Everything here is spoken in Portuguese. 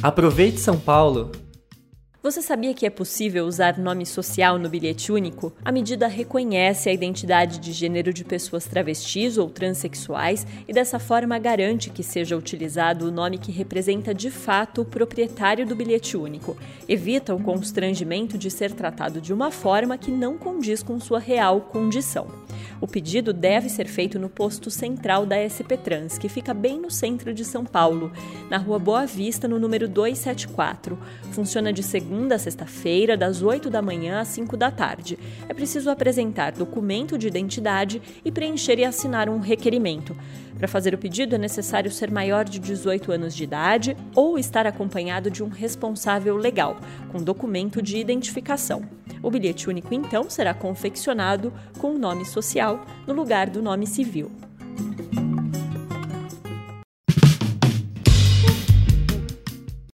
Aproveite São Paulo! Você sabia que é possível usar nome social no bilhete único? A medida reconhece a identidade de gênero de pessoas travestis ou transexuais e, dessa forma, garante que seja utilizado o nome que representa de fato o proprietário do bilhete único. Evita o constrangimento de ser tratado de uma forma que não condiz com sua real condição. O pedido deve ser feito no posto central da SP Trans, que fica bem no centro de São Paulo, na rua Boa Vista, no número 274. Funciona de segunda a sexta-feira, das 8 da manhã às 5 da tarde. É preciso apresentar documento de identidade e preencher e assinar um requerimento. Para fazer o pedido é necessário ser maior de 18 anos de idade ou estar acompanhado de um responsável legal, com documento de identificação. O bilhete único, então, será confeccionado com o nome social no lugar do nome civil.